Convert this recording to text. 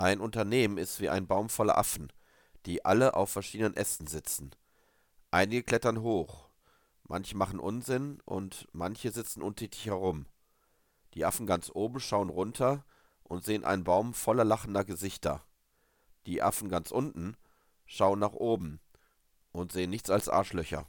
Ein Unternehmen ist wie ein Baum voller Affen, die alle auf verschiedenen Ästen sitzen. Einige klettern hoch, manche machen Unsinn und manche sitzen untätig herum. Die Affen ganz oben schauen runter und sehen einen Baum voller lachender Gesichter. Die Affen ganz unten schauen nach oben und sehen nichts als Arschlöcher